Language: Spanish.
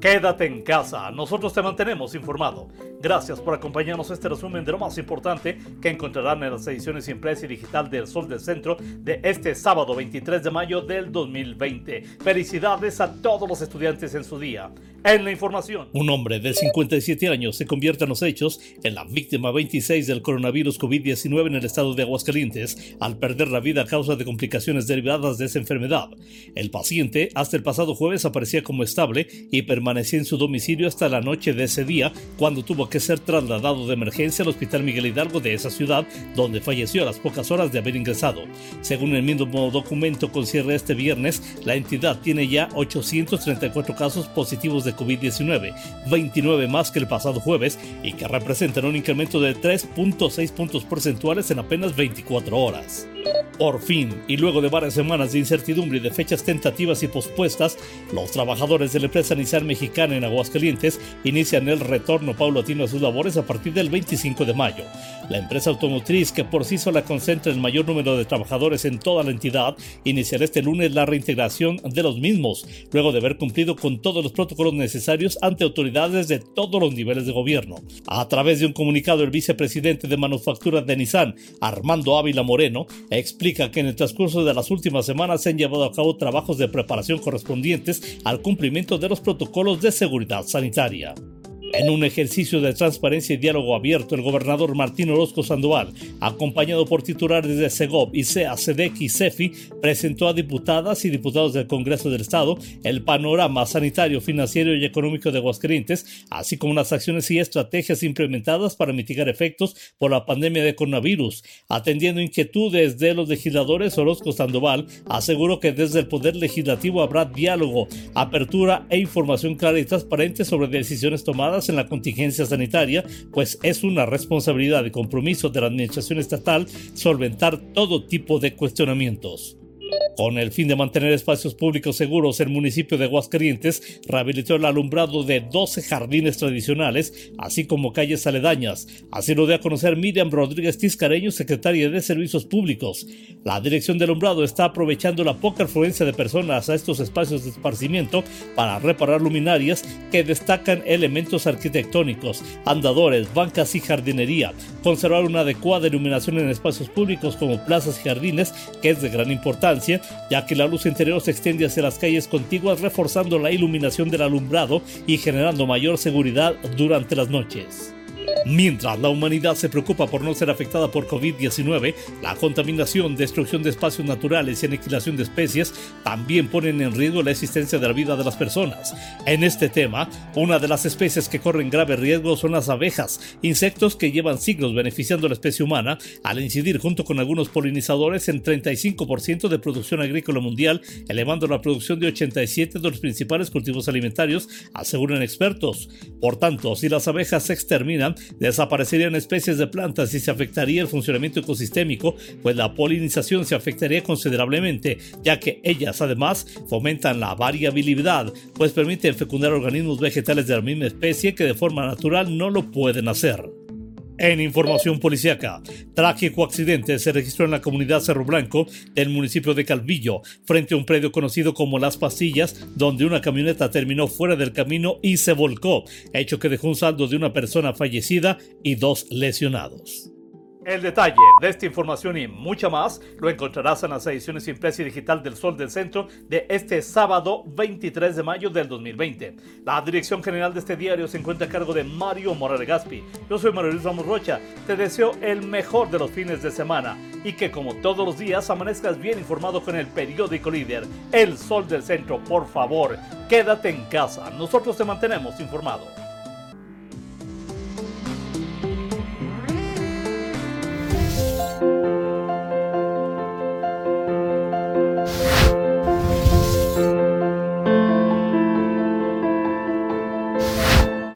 Quédate en casa, nosotros te mantenemos informado. Gracias por acompañarnos a este resumen de lo más importante que encontrarán en las ediciones impresa y digital del Sol del Centro de este sábado 23 de mayo del 2020. Felicidades a todos los estudiantes en su día. En la información, un hombre de 57 años se convierte en los hechos en la víctima 26 del coronavirus COVID-19 en el estado de Aguascalientes al perder la vida a causa de complicaciones derivadas de esa enfermedad. El paciente hasta el pasado jueves aparecía como estable y permanecía en su domicilio hasta la noche de ese día cuando tuvo que ser trasladado de emergencia al Hospital Miguel Hidalgo de esa ciudad donde falleció a las pocas horas de haber ingresado. Según el mismo documento con cierre este viernes, la entidad tiene ya 834 casos positivos de COVID-19, 29 más que el pasado jueves y que representan un incremento de 3.6 puntos porcentuales en apenas 24 horas. Por fin, y luego de varias semanas de incertidumbre y de fechas tentativas y pospuestas, los trabajadores de la empresa Nissan mexicana en Aguascalientes inician el retorno paulatino a sus labores a partir del 25 de mayo. La empresa automotriz, que por sí sola concentra el mayor número de trabajadores en toda la entidad, iniciará este lunes la reintegración de los mismos, luego de haber cumplido con todos los protocolos necesarios ante autoridades de todos los niveles de gobierno. A través de un comunicado, el vicepresidente de manufactura de Nissan, Armando Ávila Moreno, explica que en el transcurso de las últimas semanas se han llevado a cabo trabajos de preparación correspondientes al cumplimiento de los protocolos de seguridad sanitaria. En un ejercicio de transparencia y diálogo abierto, el gobernador Martín Orozco Sandoval, acompañado por titulares de SEGOP, ICEA, SEDEC y CEFI, presentó a diputadas y diputados del Congreso del Estado el panorama sanitario, financiero y económico de Aguascalientes, así como las acciones y estrategias implementadas para mitigar efectos por la pandemia de coronavirus. Atendiendo inquietudes de los legisladores, Orozco Sandoval aseguró que desde el Poder Legislativo habrá diálogo, apertura e información clara y transparente sobre decisiones tomadas en la contingencia sanitaria, pues es una responsabilidad y compromiso de la Administración Estatal solventar todo tipo de cuestionamientos. Con el fin de mantener espacios públicos seguros, el municipio de Aguascalientes rehabilitó el alumbrado de 12 jardines tradicionales, así como calles aledañas. Así lo dio a conocer Miriam Rodríguez Tiscareño, secretaria de Servicios Públicos. La dirección del alumbrado está aprovechando la poca afluencia de personas a estos espacios de esparcimiento para reparar luminarias que destacan elementos arquitectónicos, andadores, bancas y jardinería, conservar una adecuada iluminación en espacios públicos como plazas y jardines, que es de gran importancia ya que la luz interior se extiende hacia las calles contiguas reforzando la iluminación del alumbrado y generando mayor seguridad durante las noches. Mientras la humanidad se preocupa por no ser afectada por COVID-19, la contaminación, destrucción de espacios naturales y aniquilación de especies también ponen en riesgo la existencia de la vida de las personas. En este tema, una de las especies que corren grave riesgo son las abejas, insectos que llevan siglos beneficiando a la especie humana al incidir junto con algunos polinizadores en 35% de producción agrícola mundial, elevando la producción de 87 de los principales cultivos alimentarios, aseguran expertos. Por tanto, si las abejas se exterminan, desaparecerían especies de plantas y se afectaría el funcionamiento ecosistémico, pues la polinización se afectaría considerablemente, ya que ellas además fomentan la variabilidad, pues permiten fecundar organismos vegetales de la misma especie que de forma natural no lo pueden hacer. En información policíaca, trágico accidente se registró en la comunidad Cerro Blanco del municipio de Calvillo, frente a un predio conocido como Las Pastillas, donde una camioneta terminó fuera del camino y se volcó, hecho que dejó un saldo de una persona fallecida y dos lesionados. El detalle de esta información y mucha más lo encontrarás en las ediciones impresa y digital del Sol del Centro de este sábado 23 de mayo del 2020. La dirección general de este diario se encuentra a cargo de Mario Morales Gaspi. Yo soy Mario Luis Ramos Rocha. Te deseo el mejor de los fines de semana y que como todos los días amanezcas bien informado con el periódico líder El Sol del Centro. Por favor, quédate en casa. Nosotros te mantenemos informado.